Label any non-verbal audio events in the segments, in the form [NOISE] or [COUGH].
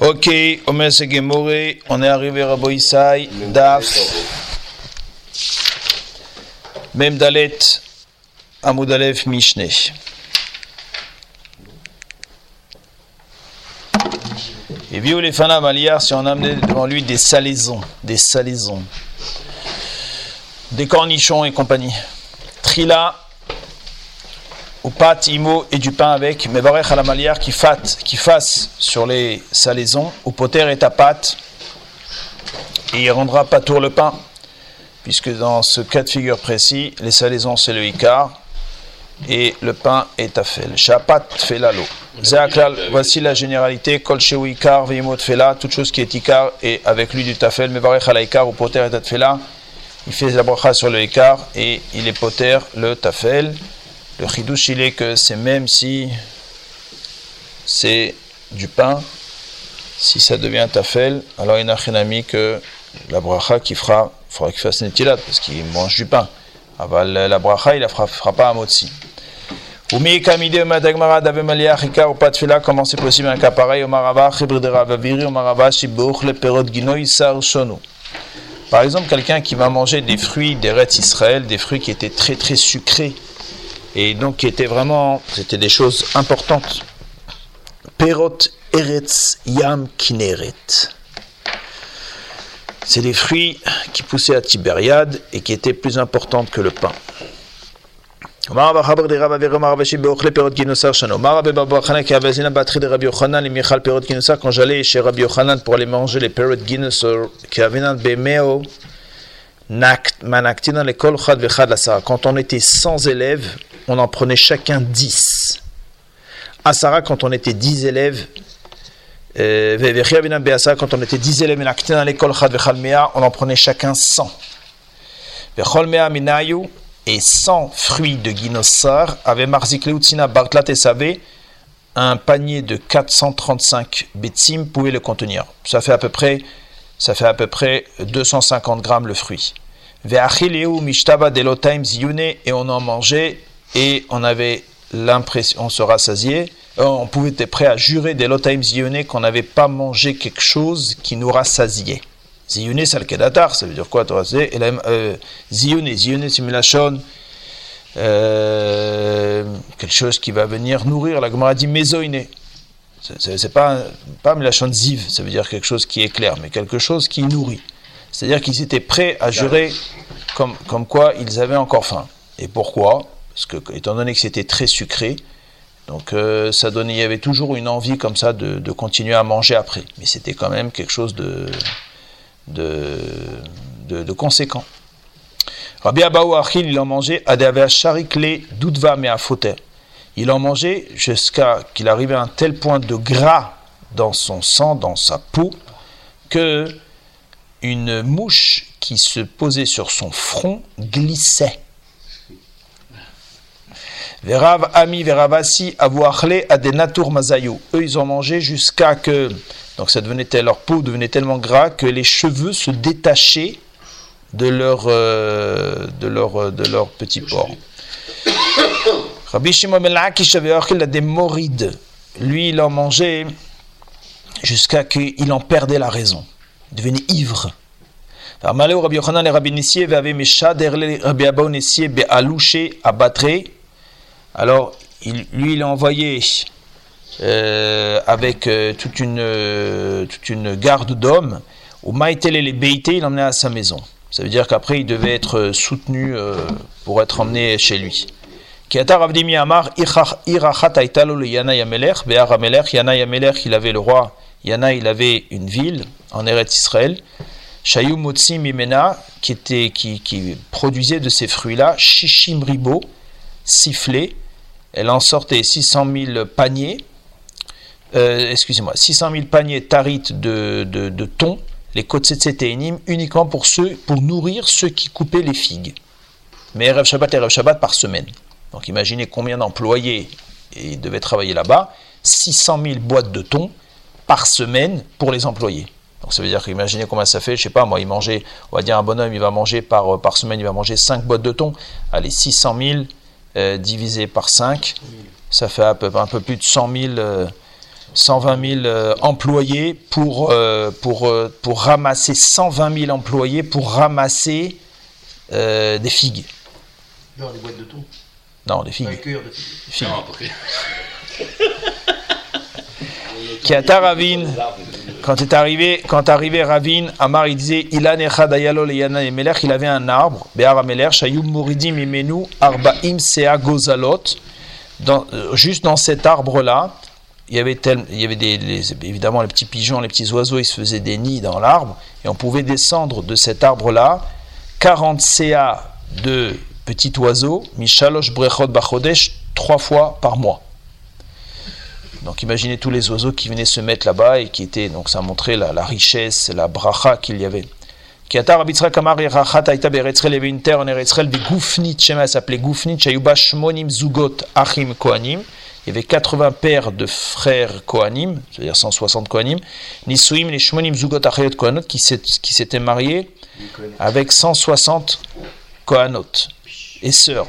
Ok, Omer Segemore, on est arrivé à Boisai, Daf, Mem Dalet, Amoudalef Mishneh. Et vieux les fana maliar si on amenait devant lui des salaisons, des salaisons, des cornichons et compagnie. Trila, ou pâte, imo et du pain avec, barech à la malière qui, qui fasse sur les salaisons, ou poter et ta pâte, et il rendra pas tour le pain, puisque dans ce cas de figure précis, les salaisons c'est le icar, et le pain est tafel. Shapat fait la l'eau. Voici la généralité. Kol ikar veimot fela, toute chose qui est ikar et avec lui du tafel. Mais barech la ikar ou poter et tafela. Il fait la bracha sur le ikar et il est poter le tafel. Le chidouche il est que c'est même si c'est du pain, si ça devient tafel, alors il n'a rien ami que la bracha qui fera, il faudra qu'il fasse une parce qu'il mange du pain. La bracha il ne fera, fera pas un motzi. Umi kamide madagmara dave maliach ikar ou pas comment c'est possible un cas pareil au marava chibr de ravaviri au marava shibouch le perot ginoy sar shonu. Par exemple, quelqu'un qui va manger des fruits d'Eretz Israël, des fruits qui étaient très très sucrés, et donc qui étaient vraiment, des choses importantes. Perot Eretz Yam Kineret. C'est des fruits qui poussaient à Tibériade et qui étaient plus importantes que le pain. Quand j'allais chez Rabbi pour aller manger les quand on était 100 élèves, on en prenait chacun 10. À Sarah, quand on était 10 élèves, quand on était 10 élèves, on en prenait chacun 100 et 100 fruits de guinossar avait Marzikleoutsina Bartlat et Savé, un panier de 435 betsim pouvait le contenir. Ça fait à peu près, ça fait à peu près 250 grammes le fruit. Et on en mangeait et on avait l'impression, on se rassasiait, euh, on pouvait être prêt à jurer delotaim ziyune qu'on n'avait pas mangé quelque chose qui nous rassasiait. Ziyune, c'est le ça veut dire quoi Torah euh, Ziyune, Ziyune, simulation, euh, quelque chose qui va venir nourrir. La Gemara dit mezoine. C'est pas, pas Milachon Ziv, ça veut dire quelque chose qui éclaire, mais quelque chose qui nourrit. C'est-à-dire qu'ils étaient prêts à jurer comme, quoi ils avaient encore faim. Et pourquoi? Parce que, étant donné que c'était très sucré, donc euh, ça donnait, il y avait toujours une envie comme ça de, continuer à manger après. Mais c'était quand même quelque chose de, conséquent. Rabbi Abaou Achil, il en mangeait à charikle doudva mais à Il en mangeait jusqu'à qu'il arrivait à un tel point de gras dans son sang, dans sa peau, que une mouche qui se posait sur son front glissait. Verav Ami Veravasi Avouachle Adenatur Mazayou. Eux, ils ont mangé jusqu'à que donc ça devenait leur peau devenait tellement gras que les cheveux se détachaient de leur, euh, de leur, euh, de leur petit porc. Rabbi Shimon ben Lakish avait a des morides. Lui, il en mangeait jusqu'à qu'il en perdait la raison. Devenait ivre. Malheur, Rabbi Yochanan et Rabbi Nissier avaient Mesha, Rabbi Abba Nissier, Be'alouché, à Alors, il, lui, il a envoyé euh, avec euh, toute, une, euh, toute une garde d'hommes. Au Maïtele les Beité, il l'emmenait à sa maison. Ça veut dire qu'après, il devait être soutenu pour être emmené chez lui. Yana il avait le roi, Yana, il avait une ville en Eretz Israël. Shayou Motsi Mimena, qui, était, qui, qui produisait de ces fruits-là, Shishim Ribo, sifflé. Elle en sortait 600 000 paniers euh, excusez-moi, 600 000 paniers tarites de, de, de thon, les Kotsetseteinim, uniquement pour, ceux, pour nourrir ceux qui coupaient les figues. Mais Rav Shabbat et Rav Shabbat par semaine. Donc imaginez combien d'employés devaient travailler là-bas. 600 000 boîtes de thon par semaine pour les employés. Donc ça veut dire qu'imaginez combien ça fait, je sais pas, moi, il mangeait, on va dire un bonhomme, il va manger par, par semaine, il va manger 5 boîtes de thon. Allez, 600 000 euh, divisé par 5, ça fait un peu, un peu plus de 100 000 120 000 employés pour, pour, pour ramasser 120 000 employés pour ramasser des figues. Non, des boîtes de tout. Non, des figues. Des cueilleurs de [LAUGHS] Figues. Kiata Ravine, quand est arrivé, quand arrivé Ravine, Amar il disait Ilan et Melech, il avait un arbre, Be'ar Amelech, Shayum Imenu, Arbaim Sea Gozalot. Euh, juste dans cet arbre-là, il y avait, tel, il y avait des, évidemment les petits pigeons, les petits oiseaux, ils se faisaient des nids dans l'arbre, et on pouvait descendre de cet arbre-là 40 CA de petits oiseaux, Mishalosh Brechot Bachodesh, trois fois par mois. Donc imaginez tous les oiseaux qui venaient se mettre là-bas et qui étaient, donc ça montrait la, la richesse, la bracha qu'il y avait. Qui elle s'appelait Goufnit, Shmonim Zugot Achim Kohanim. Il y avait 80 pères de frères Kohanim, c'est-à-dire 160 Kohanim. Nisuim, les Shmonim Zugot Achayot qui s'étaient mariés avec 160 Kohanot et sœurs.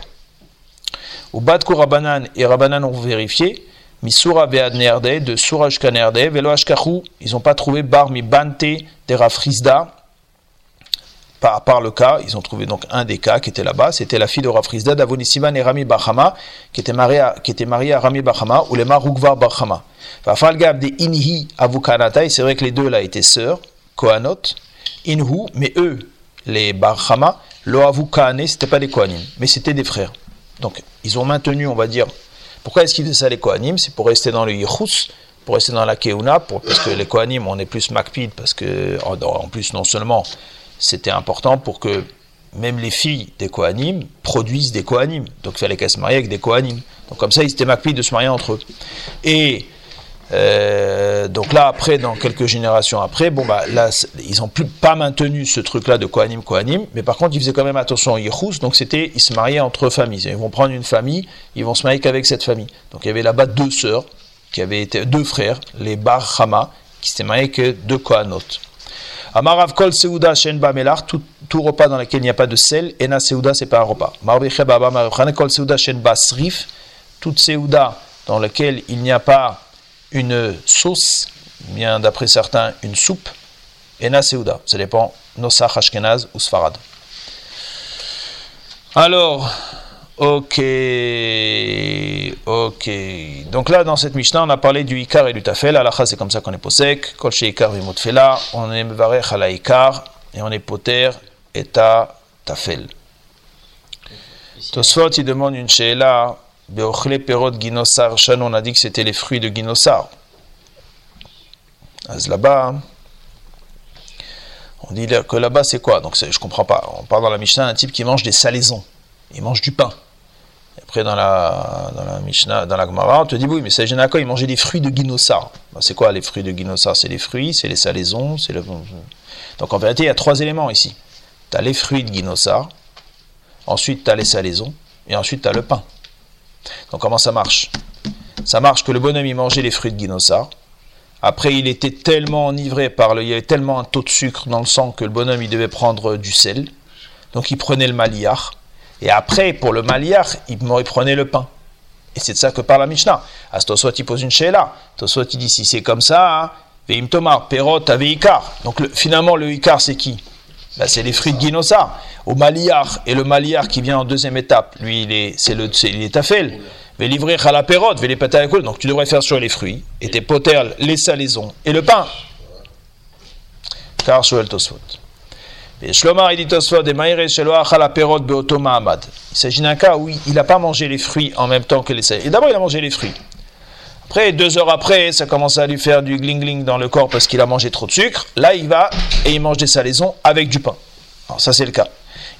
Au Badkou Rabanan et Rabanan ont vérifié, Misura Bead Nerde, de Suraj Kanerde, Velo Ashkachu, ils n'ont pas trouvé Bar mi Bante de Rafrizda, par, par le cas, ils ont trouvé donc un des cas qui était là-bas, c'était la fille de Rafrizda, Davonisiman et Rami Bahama, qui était mariée à, Rami Bahama, ou les Rugvar Bahama. Fafalgab de Inhi Avukanata, et c'est vrai que les deux là étaient sœurs, Kohanot, Inhu, mais eux, les Bahama, Lo Avukane, c'était pas des Kohanim, mais c'était des frères. Donc, ils ont maintenu, on va dire, pourquoi est-ce qu'ils faisaient ça les Kohanim? C'est pour rester dans le Yichus, pour rester dans la Keuna, pour, parce que les Kohanim, on est plus Makpid, parce que, en, en plus, non seulement c'était important pour que même les filles des Kohanim produisent des Kohanim. Donc il fallait qu'elles se marient avec des Kohanim. Donc comme ça, ils étaient Makpid de se marier entre eux. Et euh, donc là, après, dans quelques générations après, bon bah là, ils n'ont plus pas maintenu ce truc-là de Kohanim, Kohanim, mais par contre, ils faisaient quand même attention au Yichus, donc c'était, ils se mariaient entre familles. Ils vont prendre une famille, ils vont se marier qu'avec cette famille. Donc il y avait là-bas deux sœurs, qui avaient été, deux frères, les Bar Hama, qui s'étaient mariés que deux Kohanot. Amarav kol seuda shen ba melar, tout, tout repas dans lequel il n'y a pas de sel, ena seuda c'est pas un repas. Marbeche baba kol seuda shen ba srif, toute seuda dans lequel il n'y a pas une sauce, bien d'après certains une soupe, ena seuda. Ça dépend, nosach ashkenaz ou sfarad. Alors, ok, ok. Donc là, dans cette Mishnah, on a parlé du Ikar et du Tafel. Alacha, c'est comme ça qu'on est posek. Kol she Ikar vimot fela. On est mevarech à la Ikar et on est poter et ta Tafel. Tosfot, il demande une sheela. Beochle perot ginosar shan. On a dit que c'était les fruits de ginosar. Az là-bas, on dit que là-bas, c'est quoi? Donc, je comprends pas. On parle dans la Mishnah d'un type qui mange des salaisons. Il mange du pain. Après, dans la, dans la Mishnah, dans la Gemara, on te dit oui, mais c'est Génako, il mangeait des fruits de guinossar. Ben, c'est quoi les fruits de guinossar C'est les fruits, c'est les salaisons, c'est. Donc en vérité, il y a trois éléments ici. Tu as les fruits de guinossar, ensuite tu as les salaisons, et ensuite tu as le pain. Donc comment ça marche? Ça marche que le bonhomme il mangeait les fruits de guinossar. Après, il était tellement enivré par le. Il y avait tellement un taux de sucre dans le sang que le bonhomme il devait prendre du sel. Donc il prenait le maliar. Et après, pour le maliar, il, prenait le pain. Et c'est de ça que parle la Mishnah. Astosot, il pose une sheila. Tosot, il dit si c'est comme ça, hein, veim tomar, perot, aveikar. Donc le- finalement, le ikar, c'est qui? Ben, C'est les fruits de guinosa. Au maliar, et le maliar qui vient en deuxième étape, lui, il est, c'est le, c'est, il est tafel. Ve livrer à la perot, ve les. Donc tu devrais faire sur les fruits, et tes poters, les salaisons, et le pain. Car Shoel Tosfot. Il s'agit d'un cas où il n'a pas mangé les fruits en même temps que les salaisons. Et d'abord, il a mangé les fruits. Après, deux heures après, ça commence à lui faire du gling-gling dans le corps parce qu'il a mangé trop de sucre. Là, il va et il mange des salaisons avec du pain. Alors, ça, c'est le cas.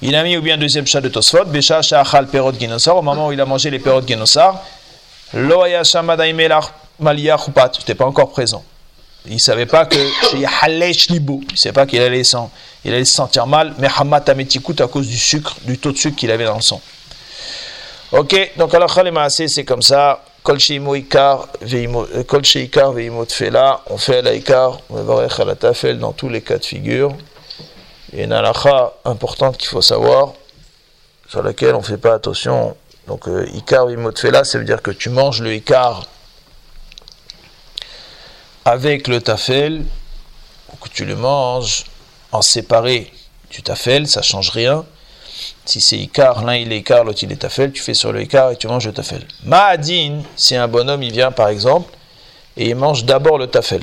Il a mis ou bien deuxième chat de Tosfot, Besha Shachal Perot Genosar, au moment où il a mangé les Perot Genosar, Loaya Shamadaïmelar Maliyah Chupat, n'était pas encore présent. Il ne savait pas que il ne savait pas qu'il allait, se sentir mal, mais Hamat à cause du sucre, du taux de sucre qu'il avait dans le sang. Ok, donc alors Khalemaase, c'est comme ça. Euh, kol sheikar veimo tfela, on fait la ikar, on va voir la tafel dans tous les cas de figure. Et une halakha importante qu'il faut savoir, sur laquelle on ne fait pas attention. Donc, euh, ikar veimo tfela, ça veut dire que tu manges le ikar avec le tafel, ou que tu le manges en séparé du tafel, ça change rien. Si c'est Icar, l'un il est Icar, l'autre il est Tafel, tu fais sur le Icar et tu manges le Tafel. Ma'adin, si un bonhomme il vient par exemple et il mange d'abord le Tafel.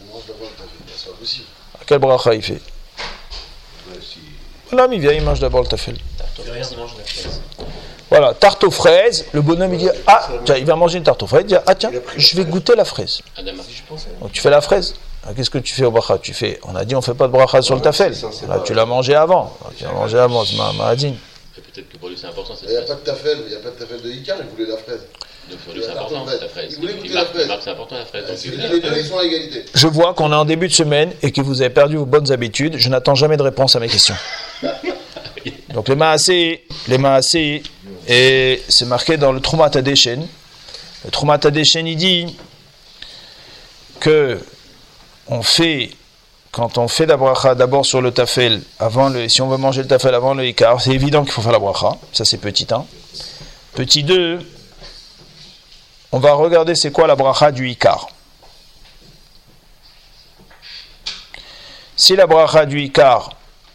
On mange d'abord le tafel. C'est pas possible. Quel bracha il fait? L'homme il vient, il mange d'abord le Tafel. Voilà, tarte aux fraises, le bonhomme il dit Ah, tiens, il va manger une tarte aux fraises, il dit Ah tiens, je vais goûter la fraise. Pense. Donc tu fais la fraise? Ah, Qu'est-ce que tu fais au bracha? Tu fais, on a dit on fait pas de bracha sur le Tafel. ça, Là, tu l'as mangé avant. Tu l'as mangé avant, c'est ma ma'adin. Et Peut-être que pour lui c'est important Il n'y a pas de tafel, il n'y a pas de tafel de Icar, il voulait la fraise. Donc pour lui c'est important la fraise. Il voulait la fraise. c'est important la fraise. Les deux, ils sont à égalité. Je vois qu'on est en début de semaine et que vous avez perdu vos bonnes habitudes. Je n'attends jamais de réponse à mes questions. [LAUGHS] Donc les Maasé, les Maasé, et c'est marqué dans le Trumat Adeshen. Le Trumat Adeshen, il dit que on fait, quand on fait la bracha d'abord sur le tafel, avant si on veut manger le tafel avant le ikar, c'est évident qu'il faut faire la bracha. Ça c'est petit 1. Petit 2, on va regarder c'est quoi la bracha du ikar. Si la bracha du Icar,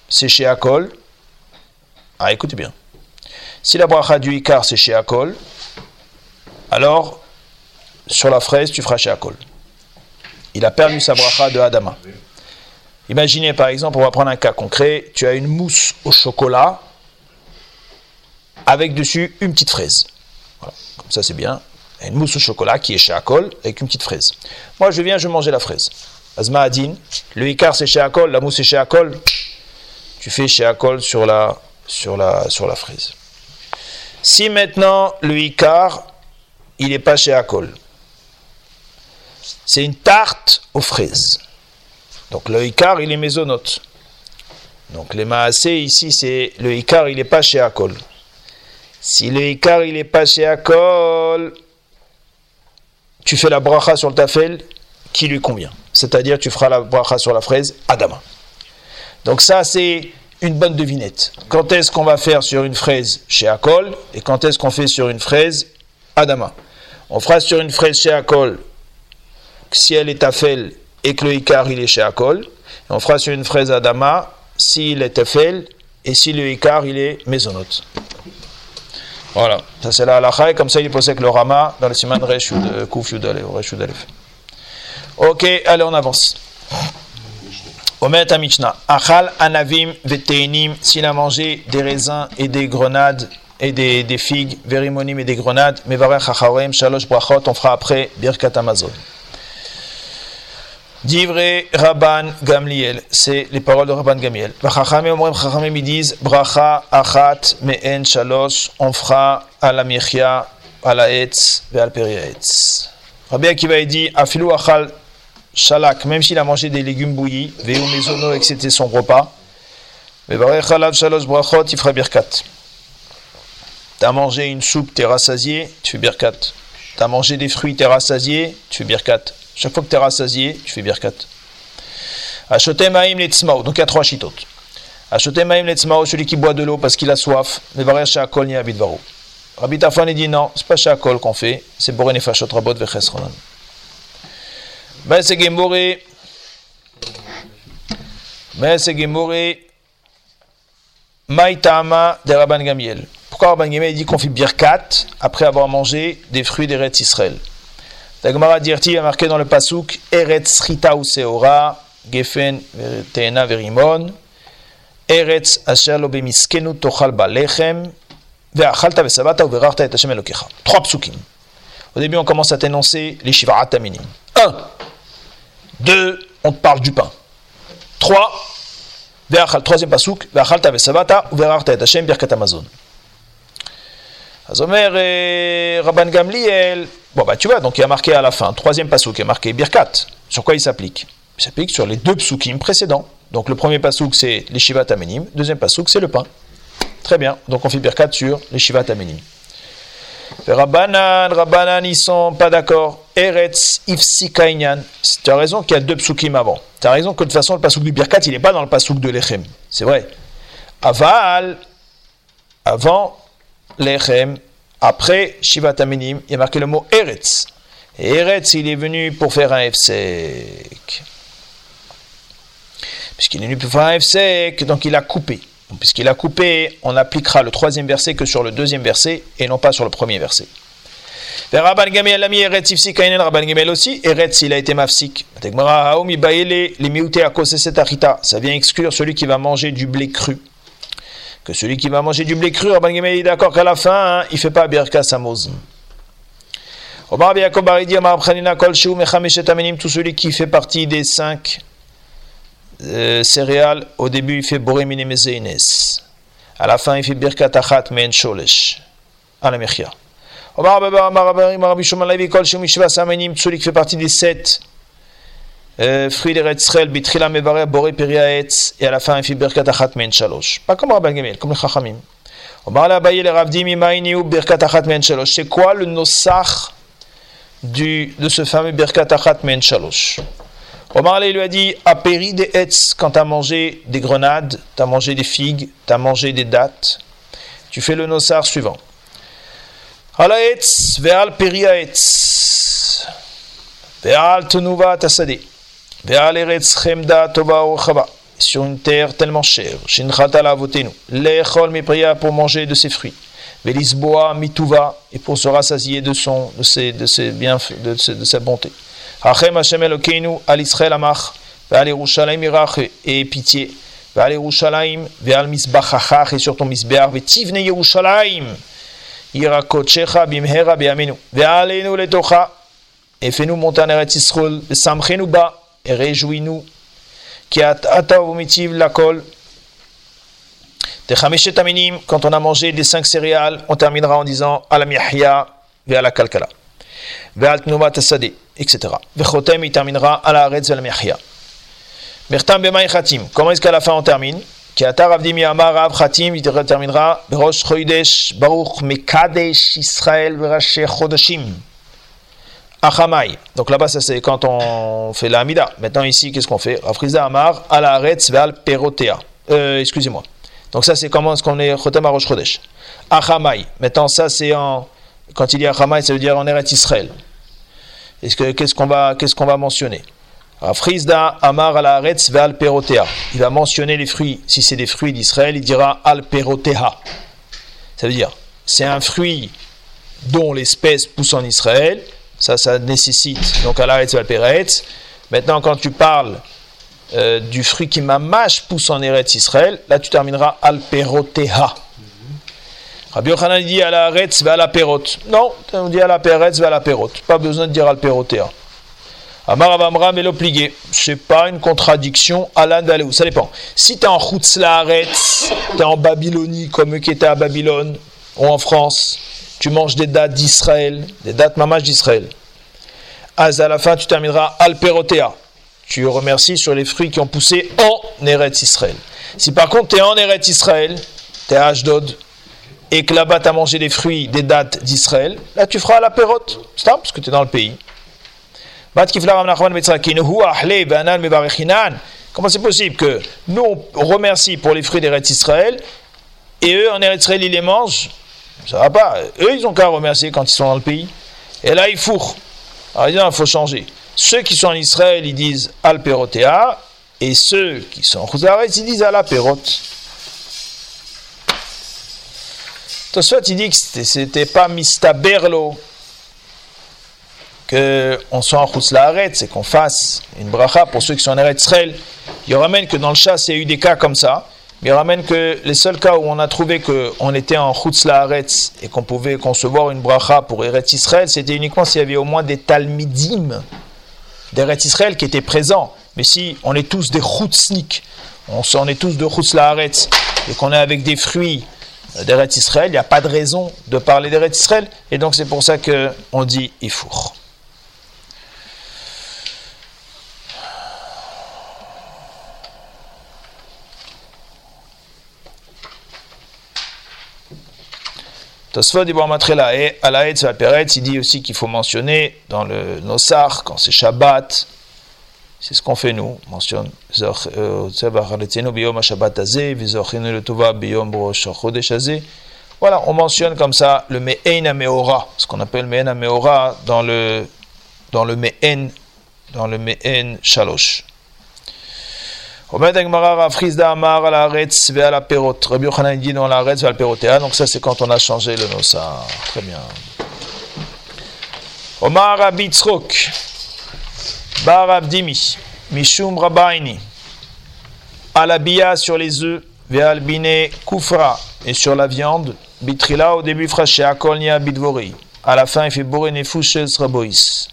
c'est chez Akol, ah écoutez bien, si la bracha du Icar, c'est chez Akol, alors sur la fraise, tu feras chez Akol. Il a perdu sa bracha de Adama. Imaginez par exemple, on va prendre un cas concret, tu as une mousse au chocolat avec dessus une petite fraise. Voilà, comme ça c'est bien. Une mousse au chocolat qui est chez Akol avec une petite fraise. Moi je viens, je manger la fraise. Azma Adin, le Icar c'est chez Akol, la mousse c'est chez Akol. Tu fais chez Akol sur la, sur la, sur la fraise. Si maintenant le Icar, il n'est pas chez Akol, c'est une tarte aux fraises. Donc le Icar, il est mésonote. Donc les Maasé ici, c'est le Icar, il n'est pas chez Akol. Si le Icar, il n'est pas chez Akol, tu fais la bracha sur le tafel qui lui convient. C'est-à-dire, tu feras la bracha sur la fraise Adama. Donc ça, c'est une bonne devinette. Quand est-ce qu'on va faire sur une fraise chez Akol et quand est-ce qu'on fait sur une fraise Adama On fera sur une fraise chez Akol si elle est tafel et que le Icar il est chez Akol. On fera sur une fraise Adama s'il est tafel et si le Icar il est mésonote. Voilà, ça c'est la halakha et comme ça il est avec le Rama dans le siman Resh de Kouf Yudalef. Resh Yudalef. Ok, allez, on avance. Omet Mishnah. Achal anavim veteinim. S'il a mangé des raisins et des grenades et des, des figues, verimonim et des grenades, mevarech acharem, shalosh brachot, on fera après birkat Amazon. Divré Rabban Gamliel, c'est les paroles de Rabban Gamliel. Chachamim ils disent bracha achat me'en shalosh, on fera à la michya, à la etz, et al etz. Rabbi Akiva dit afilu achal shalak, même s'il a mangé des légumes bouillis, veu mesono et que c'était son repas, mais varech alav shalosh brachot, il fera birkat. T'as mangé une soupe, t'es rassasié, tu fais birkat. T'as mangé des fruits, t'es rassasié, tu fais birkat. Chaque fois que tu es rassasié, tu fais birkat. Achotem maïm letzmao. Donc il y a trois chitotes. Achotem maïm letzmao, celui qui boit de l'eau parce qu'il a soif. Mais varer shakol ni abidvaro. Rabbi Tafan il dit non, c'est pas shakol qu'on fait, c'est boré nefashot rabot vechesronan. Ben c'est gemoré. Ben c'est. Maïtama de Rabban Gamiel. Pourquoi Rabban Gamiel dit qu'on fait birkat après avoir mangé des fruits des Retz Israël la Gemara Dirti a marqué dans le pasuk Eretz Rita ou Seora, Gefen Teena Verimon, Eretz Asher lo bemiskenu tochal balechem, ve'achalta ve'sabata u'verarta et Hashem Elokecha. Trois psukim. Au début, on commence à t'énoncer les shivarat aminim. Un. Deux, on te parle du pain. Trois. Ve'achal, troisième pasuk, ve'achalta ve'sabata u'verarta et Hashem birkat Amazon. Azomer et Rabban Gamliel. Bon, bah tu vois, donc il y a marqué à la fin, troisième pasouk, il y a marqué Birkat. Sur quoi il s'applique? Il s'applique sur les deux psukim précédents. Donc le premier pasouk, c'est les Shivat Amenim. Deuxième pasouk, c'est le pain. Très bien. Donc on fait Birkat sur les Shivat Amenim. Rabbanan, Rabbanan, ils sont pas d'accord. Eretz, Ifsi, Kainyan. Tu as raison qu'il y a deux psukim avant. Tu as raison que de toute façon, le pasouk du Birkat, il n'est pas dans le pasouk de l'Echem. C'est vrai. Aval, avant l'Echem, après Shivat Aminim, il y a marqué le mot Eretz. Et Eretz, il est venu pour faire un Efsek. Puisqu'il est venu pour faire un Efsek, donc il a coupé. Puisqu'il a coupé, on appliquera le troisième verset que sur le deuxième verset et non pas sur le premier verset. Vers Rabban Gamel, l'ami Eretz Ifsik Rabban Gamel aussi, Eretz, il a été mafsik. Ça vient exclure celui qui va manger du blé cru. Que celui qui va manger du blé cru, Gamel est d'accord qu'à la fin, hein, il ne fait pas Birka Samoz. Omar Yaakov Baridi, Omar Kol Sheu, Amenim, tout celui qui fait partie des cinq euh, céréales, au début il fait Boremine Mezeines. À la fin il fait Birkat Achat Men Sholesh. À la Mechia. Omar Baba, Omar Abari, Omar Rabbi Shimon Levi, Kol Sheu, Mishva Samenim, tout celui qui fait partie des sept euh, fruits des Retzrel, Bitrila Mevare, Boré Periaetz, et à la fin fait Birkat Achat Men Shalosh. Pas comme Rabban Gamel, comme Chachamim. Le Shalosh. C'est quoi le Nosach du, de ce fameux Birkat Achat Men Shalosh? Omar lui a dit Apéri des Hetz, quand tu as mangé des grenades, tu as mangé des figues, tu as mangé des dattes, tu fais le nosar suivant. Ala Hetz, Ve'al Peri Ve'al Tenuva Tasade, Sur une terre tellement chère, Shinchat la votenu, Lechol Mepria pour manger de ses fruits. Velisboa mituva, et pour se rassasier de, son, de, ses, de, ses bienfaits, de, ses- de sa bonté. Hachem Hashem Elokeinu, al Israël Amach, ve'al Yerushalayim Irach, et pitié, ve'al Yerushalayim, ve'al Misbachachach, et sur ton Misbeach, ve'tivne Yerushalayim, Irakochecha bimhera be'amenu, ve'alenu letocha, et fais-nous monter en Eretz Yisrael, ve'samchenu ba, et réjouis-nous, la quand on a mangé les cinq céréales, on terminera en disant Alam Yahya, Ve'ala Kalkala, etc. Ve'chotem, il terminera Ala Aretz Ve'alam Yahya. Mertam Bemai Khatim, comment est-ce qu'à la fin on termine? Ki atar avdim yamar Rav Khatim, il terminera Berosh Chodesh Baruch Mekadesh Israël Verache Chodashim. Achamai. Donc là-bas, ça c'est quand on fait la. Maintenant ici, qu'est-ce qu'on fait? Rafriza Amar, Ala Aretz Ve'al Perotea. Euh, excusez-moi. Donc ça c'est comment est-ce qu'on est Chotem Arosh Chodesh? Achamai. Maintenant ça c'est en quand il dit Achamai, ça veut dire en Eretz Israël. Est-ce que qu'est-ce qu'on va qu'est-ce qu'on va mentionner? Afrizda Amar al Aretz ve'al perotea. Il va mentionner les fruits. Si c'est des fruits d'Israël, il dira al perotea. Ça veut dire c'est un fruit dont l'espèce pousse en Israël. Ça, ça nécessite donc al peretz. Maintenant, quand tu parles euh, du fruit qui mamash pousse en Eretz Israël, là tu termineras al peroteha. Rabbi Yochanan dit à la va à la. Non, on dit à la va à la. Pas besoin de dire al peroteha. Amar Avamra Melopligué. C'est pas une contradiction. Alan Daleu. Ça dépend. Si tu es en Chutz Laaretz, tu es en Babylonie comme eux qui étaient à Babylone ou en France, tu manges des dates d'Israël, des dates mamash d'Israël. À la fin, tu termineras al perotea tu remercies sur les fruits qui ont poussé en Eretz Israël. Si par contre tu es en Eretz Israël, tu es à Ashdod, et que là-bas tu as mangé des fruits, des dates d'Israël, là tu feras la pérote, c'est parce que tu es dans le pays. Comment c'est possible que nous on remercie pour les fruits d'Eretz Israël, et eux en Eretz Israël ils les mangent Ça va pas. Eux ils ont qu'à remercier quand ils sont dans le pays. Et là ils fourrent. Alors ils disent, il faut changer. Ceux qui sont en Israël, ils disent al perotea, et ceux qui sont en Chouzaretz, ils disent al perote. Tosfot, il dit que c'était- pas mistaberlo qu'on soit en Chouzaretz et qu'on fasse une bracha pour ceux qui sont en Eretz Israël. Il ramène que dans le chasse, il y a eu des cas comme ça. Il ramène que les seuls cas où on a trouvé qu'on était en Chutz Laaretz et qu'on pouvait concevoir une bracha pour Eretz Israël, c'était uniquement s'il y avait au moins des talmidim d'Eretz Israël qui étaient présents. Mais si on est tous des chutznik, on, est tous de Chutz Laaretz et qu'on est avec des fruits d'Eretz Israël, il n'y a pas de raison de parler d'Eretz Israël. Et donc c'est pour ça qu'on dit Ifour. Tosfot dit Matrela et à la Hetz Peretz, il dit aussi qu'il faut mentionner dans le Nosar, quand c'est Shabbat, c'est ce qu'on fait nous, on mentionne euh, Tzevach Haletzenu biyom ha-Shabbat hazeh, v'zochenu letova biyom rosh ha-Chodesh hazeh. Voilà, on mentionne comme ça le Me'ein HaMeora, ce qu'on appelle Me'ein HaMeora dans le dans le Me'en, dans le Me'en Shalosh. Rabbi Yochanan dit ve. Donc ça c'est quand on a changé le Nossa. Très bien. Omar Rabbi Tzrok. Bar Abdimi. Mishum Rabbaini. Alabia sur les œufs. Ve albine Koufra. Et sur la viande. Bitrila au début fraché. Akolnia Bidvori. À la fin il fait Boré Nefushes Rabois.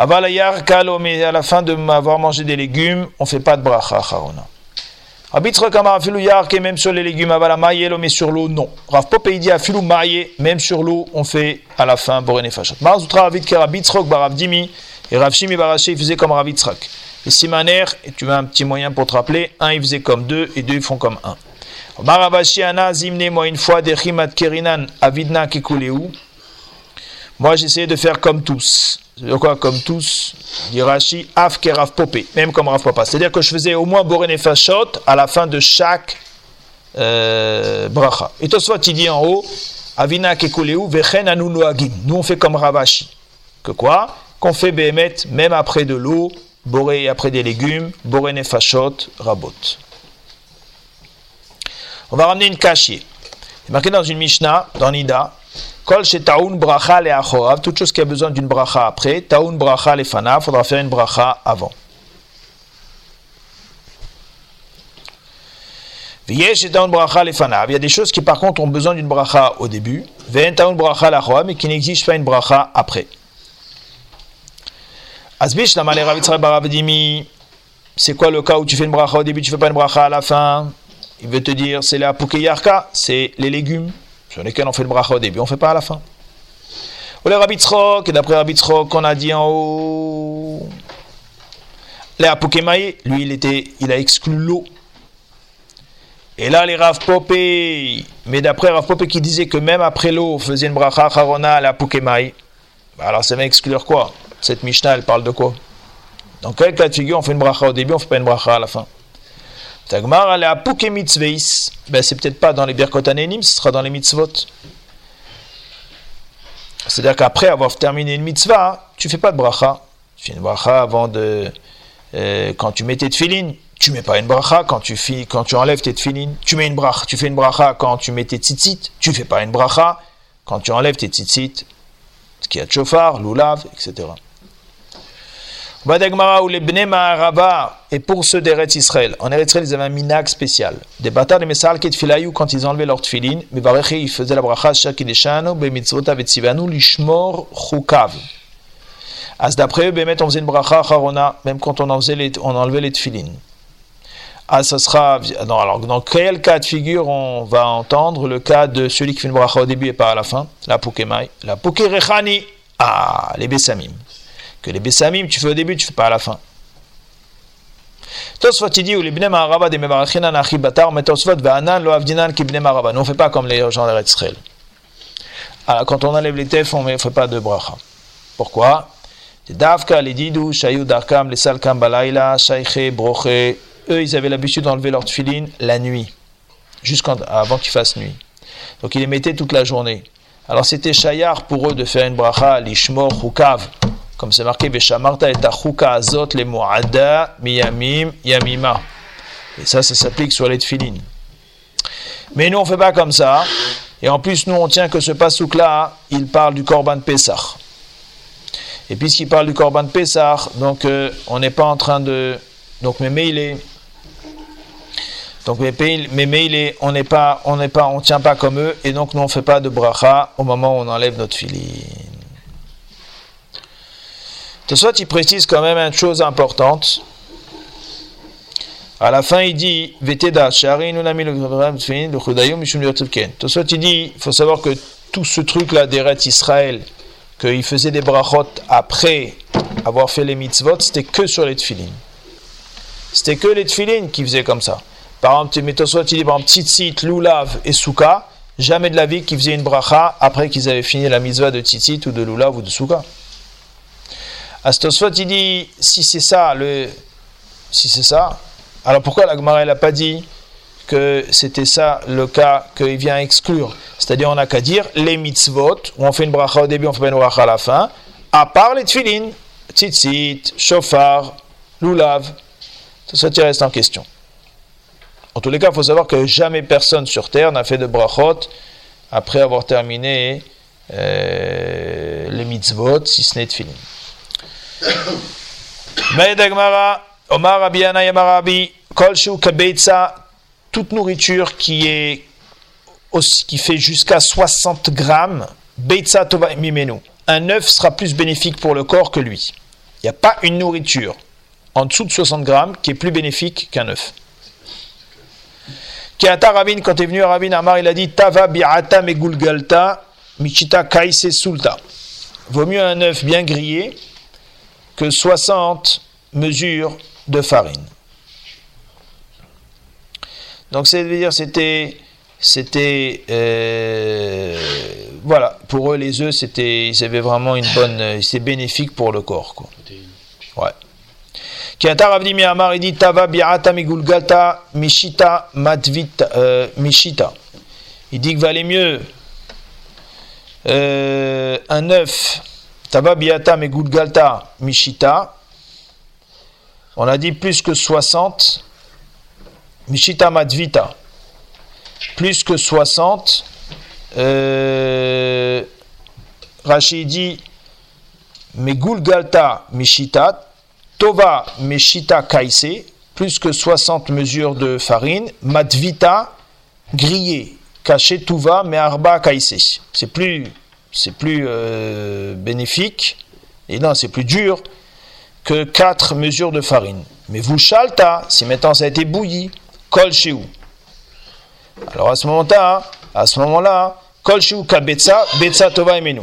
Avalayar kalo, mais à la fin de m'avoir mangé des légumes, on fait pas de bracha charona. Rabitra kamar filou yarke, même sur les légumes, avala maïelo, mais sur l'eau, non. Rav Popé dit filou même sur l'eau, on fait à la fin borene fachot. Marzoutra ravit ke rabitrok barav dimi, et Rav Shimi il faisait comme ravitzrak. Et Simaner, et tu as un petit moyen pour te rappeler, un il faisait comme deux, et deux ils font comme un. Maravashi ana zimne, moi une fois, chimat kerinan, avidna kekuleu. Moi j'essayais de faire comme tous. De quoi comme tous Dit Rashi, popé, même comme Rav Papa. C'est-à-dire que je faisais au moins borene fachot à la fin de chaque euh, bracha. Et Tosfot il dit en haut, avina kekuleu vechen anu. Nous on fait comme Ravashi. Que quoi Qu'on fait behemet même après de l'eau, boré après des légumes, borene fachot, rabot. On va ramener une cachie. C'est marqué dans une Mishnah, dans Nida, Kol le toute chose qui a besoin d'une bracha après, Taoun bracha le fana, faudra faire une bracha avant. Il y a des choses qui par contre ont besoin d'une bracha au début, mais qui n'exigent pas une bracha après. C'est quoi le cas où tu fais une bracha au début, tu fais pas une bracha à la fin? Il veut te dire, c'est la pukeyarka, c'est les légumes sur lesquels on fait le bracha au début, on ne fait pas à la fin. Ou les Rabitzrok, et d'après Rabitzrok, on a dit en haut. Les Apokemaï, lui, il, était, il a exclu l'eau. Et là, les Rav Popé, mais d'après Rav Popé qui disait que même après l'eau, on faisait une bracha charona à la Apokemaï, bah alors ça va exclure quoi? Cette Mishnah, elle parle de quoi? Dans quel cas de figure on fait une bracha au début, on ne fait pas une bracha à la fin? Tagmar, elle est à Pukemitzveis. Ben, c'est peut-être pas dans les Birkot Anénim, ce sera dans les mitzvot. C'est-à-dire qu'après avoir terminé une mitzvah, tu fais pas de bracha. Tu fais une bracha avant de. Euh, quand tu mets tes tefilines, tu mets pas une bracha quand tu, quand tu enlèves tes tefilines. Tu mets une bracha. Tu fais une bracha quand tu mets tes tzitzit. Tu fais pas une bracha quand tu enlèves tes tzitzit. Ce qui a de chauffard, loulav, etc. Et pour ceux d'Eretz Israël, en Eretz Israël, ils avaient un minag spécial. Des bâtards de Messal qui filayou quand ils enlevaient leur tfilin, mais ils faisaient la bracha Shakideshanu, Bemitzvota Vetzivanu, Lishmor Chukav. As d'après eux, Bemet, on faisait une bracha Harona, même quand on, en on enlevait les tfilin. Ah, ça sera. Non, alors, dans quel cas de figure on va entendre le cas de celui qui fait une bracha au début et pas à la fin? La Pukemai. La Pukerechani. Ah, les Bessamim que les Bessamim, tu fais au début, tu fais pas à la fin. Tosfot dit ou les bnei maraba des mebarachina nachi batar mais Tosfot va'anan lo avdinan bnei maraba. Nous on fait pas comme les gens d'Eretz Israël. Alors quand on enlève les tefs, on ne fait pas de bracha. Pourquoi? Davka les didou shayu darkam les salkam balayla shayche broche. Eux ils avaient l'habitude d'enlever leur tefillin la nuit, jusqu'avant qu'il fasse nuit. Donc ils les mettaient toute la journée. Alors c'était shayar pour eux de faire une bracha lishmor hukav comme c'est marqué Beshamarta et Azot le Mu'ada Miyamim Yamima. Et ça, ça s'applique sur les tefilines. Mais nous, on ne fait pas comme ça. Et en plus, nous, on tient que ce pasouk-là, il parle du Korban Pessah. Et puisqu'il parle du Korban Pessah, donc euh, on n'est pas en train de. Donc, mais, mais il est. Donc, mais, mais, il est, on n'est pas, on n'est pas, on tient pas comme eux, et donc nous on fait pas de bracha au moment où on enlève notre filine. Tosot, il précise quand même une chose importante. À la fin, il dit Veteda, Tosot, il dit il faut savoir que tout ce truc-là d'Eret Israël, qu'il faisait des brachot après avoir fait les mitzvot, c'était que sur les tfilin. C'était que les tfilin qui faisaient comme ça. Par exemple, Tosot, il dit par exemple, Tzitzit, Lulav et Souka, jamais de la vie qu'ils faisaient une bracha après qu'ils avaient fini la mitzvah de Tzitzit ou de Lulav ou de Souka. Astosfot, il dit, si c'est ça, le, si c'est ça, alors pourquoi la Gemara n'a pas dit que c'était ça le cas qu'il vient exclure? C'est-à-dire, on n'a qu'à dire les mitzvot, où on fait une bracha au début, on fait pas une bracha à la fin, À part les tfilin, tzitzit, shofar, lulav, tout ça qui reste en question. En tous les cas, il faut savoir que jamais personne sur terre n'a fait de brachot après avoir terminé euh, les mitzvot, si ce n'est Omar Kolshu Kabeitsa, toute nourriture qui est aussi, qui fait jusqu'à 60 grammes, Beitsa Tova Mimenu. Un œuf sera plus bénéfique pour le corps que lui. Il n'y a pas une nourriture en dessous de 60 grammes qui est plus bénéfique qu'un œuf. Kiata Rabin, quand est venu à Rabin Amar, il a dit Tava bi'ata megulgalta michita kaise sulta. Vaut mieux un œuf bien grillé que 60 mesures de farine. Donc c'est dire c'était c'était euh, voilà pour eux les œufs c'était ils avaient vraiment une bonne c'est bénéfique pour le corps quoi. Ouais. Il migulgata mishita matvita euh, mishita. Il dit que valait mieux euh, un œuf Tava bi'ata migulgata mishita. On a dit plus que 60 mishita madvita. Plus que 60 euh, Rachid dit Megulgalta Mishita, Tova Meshita Kaise, plus que 60 mesures de farine, Matvita, grillé, caché Tuva, mais Arba Kaise. C'est plus, c'est plus euh, bénéfique, et non, c'est plus dur que 4 mesures de farine. Mais vous chalta, si maintenant ça a été bouilli, kol vous. Alors à ce moment-là, à ce moment-là, kol kabetsa, betsa tova emenu.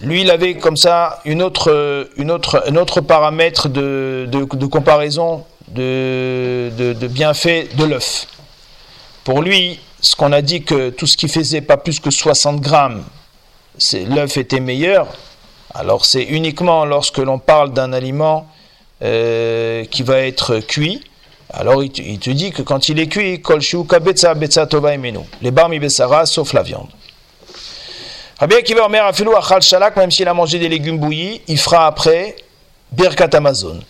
Lui, il avait comme ça une autre, une autre, un autre paramètre de, de, de comparaison de, de, de bienfait de l'œuf. Pour lui, ce qu'on a dit que tout ce qui faisait pas plus que 60 grammes, l'œuf était meilleur. Alors c'est uniquement lorsque l'on parle d'un aliment euh, qui va être cuit. Alors il te, dit que quand il est cuit. Les barmi besara sauf la viande. Rabbi Akiva Omer Afilou Achal Shalak, même s'il a mangé des légumes bouillis, il fera après Birkat Amazon,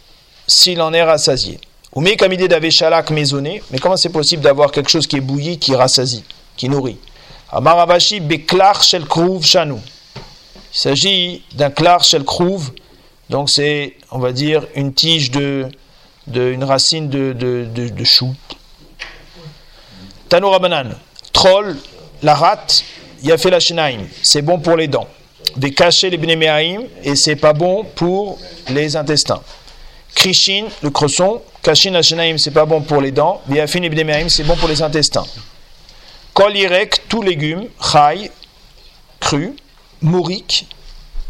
s'il en est rassasié. Ou mais comme idée d'avait Shalak maisonné, mais comment c'est possible d'avoir quelque chose qui est bouilli, qui rassasie, qui nourrit? Amaravashi Beklar Shel Krouv Shanou. Il s'agit d'un Klar Shel Krouv, donc c'est, on va dire, une tige de, de une racine de, de, de, chou. Tanoura Banan, Troll, la rate, la shenaim, c'est bon pour les dents. Des cachets les bnemeaim, et c'est pas bon pour les intestins. Krishin, le cresson, kashin la shenaim, c'est pas bon pour les dents. Biafin et bnemeaim, c'est bon pour les intestins. Kol irek, tout légume, chai, cru, mourique,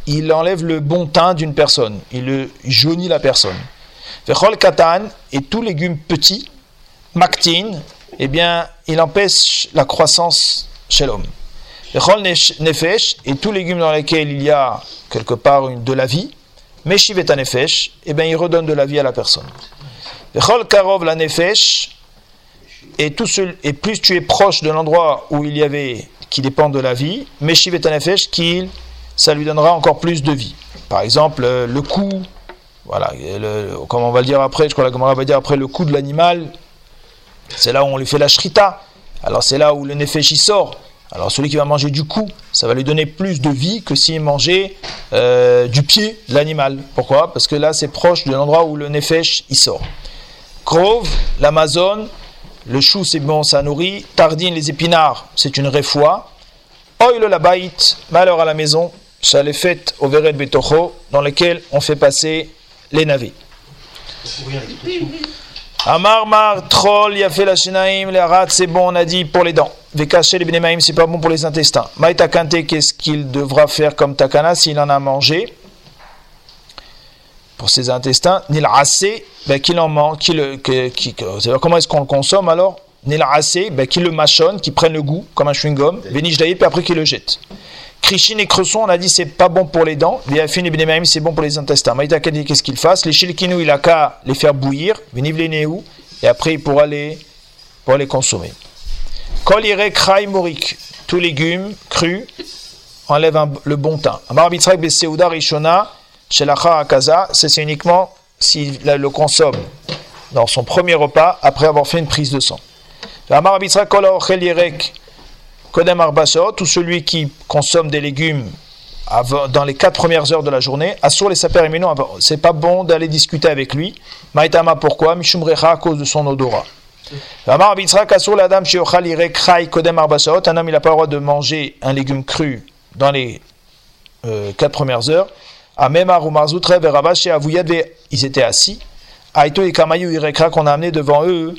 il enlève le bon teint d'une personne, il, le, jaunit la personne. Vechol katan, et tout légume petit, maktin, eh bien, il empêche la croissance chez l'homme. Vechol nefesh, et tous légumes dans lesquels il y a quelque part une, de la vie, meshivet nefesh, eh bien, il redonne de la vie à la personne. Vechol karov la nefesh, et, et plus tu es proche de l'endroit où il y avait, qui dépend de la vie, meshivet nefesh, qu'il, ça lui donnera encore plus de vie. Par exemple, le cou, voilà, comme on va le dire après, je crois que la va dire après le cou de l'animal, c'est là où on lui fait la shrita. Alors c'est là où le nefesh il sort. Alors celui qui va manger du cou, ça va lui donner plus de vie que s'il mangeait euh, du pied de l'animal. Pourquoi? Parce que là c'est proche de l'endroit où le nefesh il sort. Grove, l'Amazone, le chou c'est bon, ça nourrit. Tardine, les épinards, c'est une réfoie. Oil la baït, malheur à la maison, ça les fêtes au Vered Betocho, dans lesquelles on fait passer les navets. Amar mar troll fait la shinaim les rats c'est bon on a dit pour les dents. Vekaché les benemaim c'est pas bon pour les intestins. Maïta qu'est-ce qu'il devra faire comme takana s'il en a mangé? Pour ses intestins Nil assez ben, qu'il en mange, qu'il, qu'il, comment est-ce qu'on le consomme alors Nil assez ben, qu'il le mâchonne, qu'il prenne le goût comme un chewing gum. Venish puis après qu'il le jette. Krishin et cresson, on a dit c'est pas bon pour les dents. Viafin et Benemaim, c'est bon pour les intestins. Maïta dit qu'est-ce qu'il fasse? Les shilkinu, il a qu'à les faire bouillir, venivleneu, et après il pourra les, pourra les consommer. Kol irek morik, tous légumes crus, enlève un- le bon teint. Amar Bitzrak Beseuda Rishona, Shelacha Akaza, c'est uniquement s'il le consomme dans son premier repas après avoir fait une prise de sang. Tout celui qui consomme des légumes dans les quatre premières heures de la journée, Assur les saper et c'est pas bon d'aller discuter avec lui. Maïtama, pourquoi? Mishum Recha, à cause de son odorat. Un homme il n'a pas le droit de manger un légume cru dans les euh, quatre premières heures. Amemar ou Marzoutre, Verabash et Avouyad, ils étaient assis. Aito et Kamayou Irekra qu'on a amené devant eux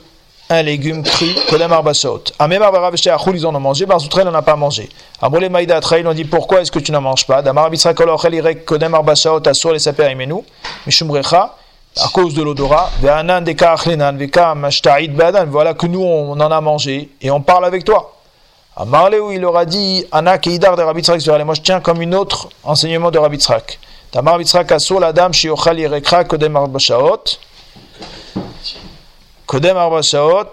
un légume cru, Kodem Arbasot. Amemar Verabash et Achoul, ils en ont mangé, Marzoutre n'en a pas mangé. Abrole Maïda Trail, on dit pourquoi est-ce que tu n'en manges pas? Damar Bitsra Kolochel Irek Kodem Arbasot, Assur les Saper Imenu, Mishum Recha, à cause de l'odorat, voilà que nous on en a mangé et on parle avec toi. À Marléou, il leur a dit Anak et Idar de Rabbi Moi, je tiens comme une autre enseignement de Rabbi Tzrak. Tamar Rabbi Tzrak Asur, la dame, Shiochal Yerekra, Kodem Arbashaot. Kodem Arbashaot,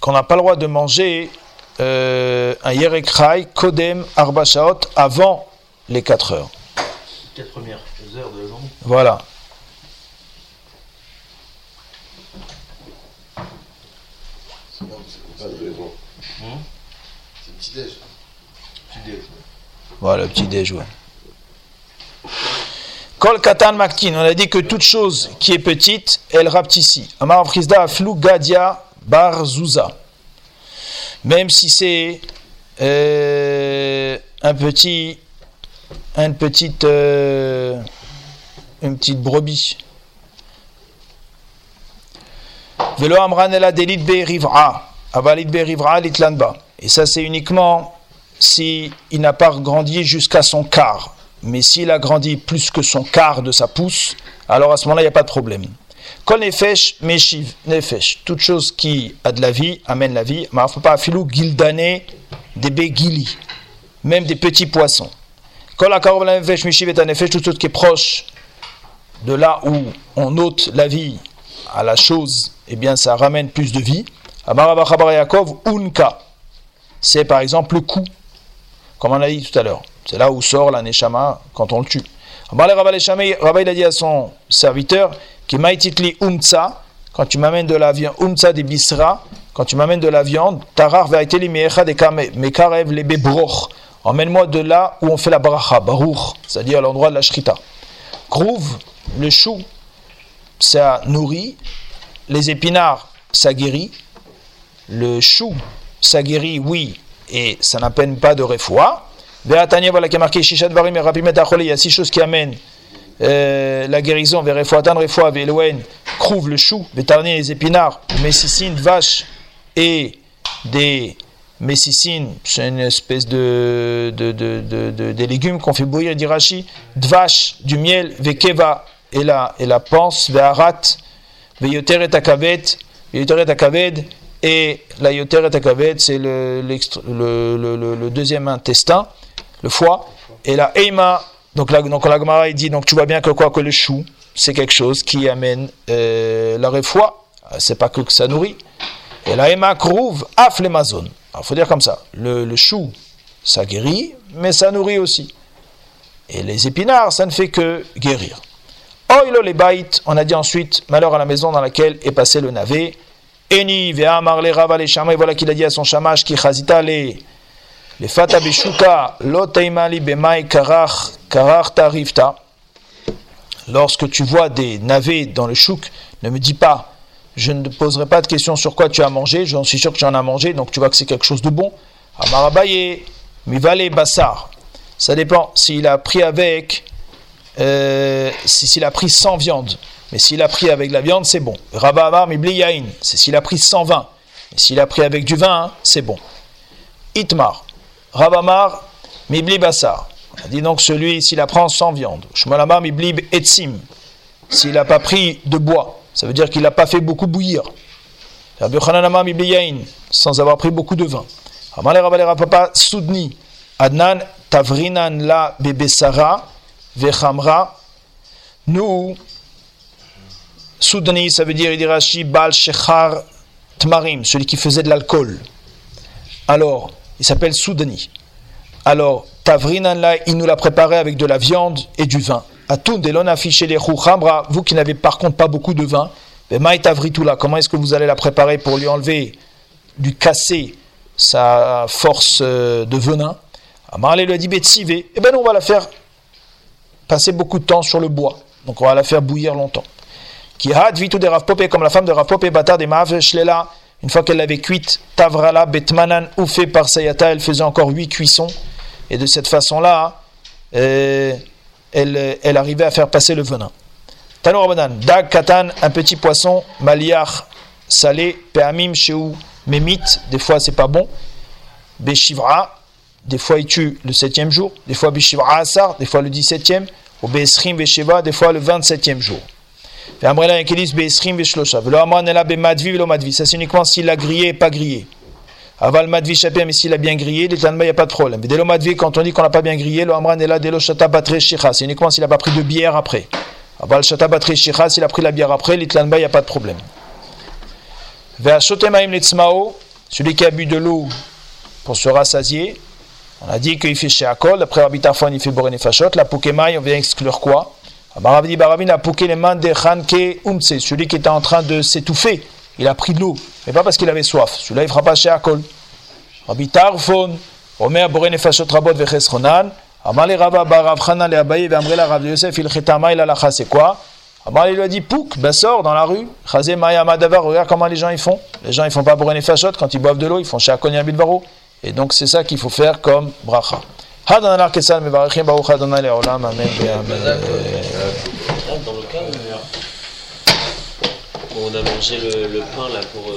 qu'on n'a pas le droit de manger euh, un Yerekrai, Kodem Arbashaot, avant les 4 heures. Quatre premières heures de la journée. Voilà. C'est pas c'est. C'est petit-déj. Tu dis. Voilà, le petit déj, ouais. Kol katan maktin, on a dit que toute chose qui est petite, elle rapetissait. Amar Frisda aflou gadia bar. Même si c'est euh, un petit, une petite, euh, une petite brebis. Velo amran ela delit be rivra, avalit be rivra litlanba. Et ça c'est uniquement si il n'a pas grandi jusqu'à son quart. Mais s'il a grandi plus que son quart de sa pousse, alors à ce moment-là, il n'y a pas de problème. Kol nefesh, meshiv, nefesh. Toute chose qui a de la vie amène la vie. Mais pas filou gildané, des begili, même des petits poissons. Kol akarov nefesh, meshiv et nefesh, toute chose qui est proche de là où on ôte la vie à la chose, eh bien ça ramène plus de vie. Yaakov, unka. C'est par exemple le cou comme on a dit tout à l'heure. C'est là où sort la neshama quand on le tue. Rabbi il a dit à son serviteur, qui maïtitli umtsa, quand tu m'amènes de la viande, umtsa des bisra, quand tu m'amènes de la viande, tarar vaiteli meecha de mekarev les bebroch. Emmène-moi de là où on fait la bracha, baruch, c'est-à-dire à l'endroit de la shrita. Grouve, le chou, ça nourrit. Les épinards, ça guérit. Le chou, ça guérit, oui, et ça n'appelle pas de refoua. Ve'atanya, voilà qui est marqué Shishat Varim et Achole, il y a six choses qui amènent euh, la guérison vers refoatan, refoua, ve'eloen, crouve le chou, ve'tarni les épinards, messicine, vache et des messicines, c'est une espèce de, de, de, de, de- des légumes qu'on fait bouillir, dit Rashi, dvash, du miel, ve'keva, et la, et la panse, ve'arat, ve'yoteret akabet, ve'yoteret akabed, et la yoteret akabed, c'est le, l'extra- le, le, le- le deuxième intestin, le foie, et la eima, donc la, donc il dit, donc tu vois bien que quoi, que le chou, c'est quelque chose qui amène euh, la refoie, c'est pas que, ça nourrit, et la ema krouv af l'emazon. Alors, faut dire comme ça, le, chou, ça guérit, mais ça nourrit aussi. Et les épinards, ça ne fait que guérir. Oilo les bait, on a dit ensuite, malheur à la maison dans laquelle est passé le navet. Eni ve'amar le rava le shama, et voilà qu'il a dit à son shamash qui chazita les les fata beshuka lo teimali bemai karach karach tarifta. Lorsque tu vois des navets dans le chouk, ne me dis pas, je ne te poserai pas de questions sur quoi tu as mangé, j'en suis sûr que tu en as mangé, donc tu vois que c'est quelque chose de bon. Amarabaye, mivale bassar. Ça dépend s'il a pris avec euh, si- s'il a pris sans viande. Mais s'il a pris avec la viande, c'est bon. Rabba Mibli c'est s'il a pris sans vin. Mais s'il a pris avec du vin, hein, c'est bon. Itmar, Rabba Amar Mibli Bassar. Dit donc celui, s'il la sans viande. Shmuel Amar Mibli Etsim, s'il n'a pas pris de bois. Ça veut dire qu'il n'a pas fait beaucoup bouillir. Rabbi Yochanan Amar Mibli Yain, sans avoir pris beaucoup de vin. Amar le Rabba le Papa Soudni, Adnan Tavrinan la Bebesara, Vechamra. Nous, Soudani, ça veut dire, il Bal Shechar Tmarim, celui qui faisait de l'alcool. Alors, il s'appelle Soudani. alors Tavrinan là, il nous l'a préparé avec de la viande et du vin. Atun delon affiché les chambra, vous qui n'avez par contre pas beaucoup de vin, là, comment est-ce que vous allez la préparer pour lui enlever, lui casser sa force euh, de venin? Amarle lui a dit Betsivé, eh ben on va la faire passer beaucoup de temps sur le bois. Donc on va la faire bouillir longtemps. Qui had de Rav comme la femme de Rav Popé, bâtard des Shlela, une fois qu'elle l'avait cuite, Tavrala Betmanan fait par Sayata, elle faisait encore huit cuissons. Et de cette façon-là, euh, elle, elle arrivait à faire passer le venin. Tano Rabanan, Dag Katan, un petit poisson, Maliar salé, Peamim Sheou Memit, des fois c'est pas bon, Beshivra, des fois il tue le septième jour, des fois Beshivra Asar, des fois le dix-septième, ou Beesrim Besheva, des fois le vingt-septième jour. Ça c'est uniquement s'il a grillé et pas grillé. Aval madvi chapé, mais s'il a bien grillé, il n'y a pas de problème. Delo madvi, quand on dit qu'on n'a pas bien grillé, le amran là, delo shata batre shicha. C'est uniquement s'il n'a pas pris de bière après. Aval shata batre shicha, s'il a pris la bière après, l'itlanba, il n'y a pas de problème. Celui qui a bu de l'eau pour se rassasier, on a dit qu'il fait chez Akol, après Rabbi il fait Boren Fashot. La Pokemai, on vient exclure quoi? Baravdi Baravin a pouqué les mains de Hanke Umtse, celui qui était en train de s'étouffer. Il a pris de l'eau, mais pas parce qu'il avait soif. Celui-là, il fera pas chez Akol. Rabbi Tarfon, Omer Boren Fashot Rabot Vechesronan, Amale Rava Barav le Abaye, Vamrela Rav Yosef, il Chetama, il a la c'est quoi? Amale lui a dit Pouk, ben sors dans la rue. Chazé Maya regarde comment les gens ils font. Les gens ils font pas Boren Fashot quand ils boivent de l'eau, ils font chez Akol Yabidvaro. Et donc c'est ça qu'il faut faire comme bracha. On a mangé le, pain là pour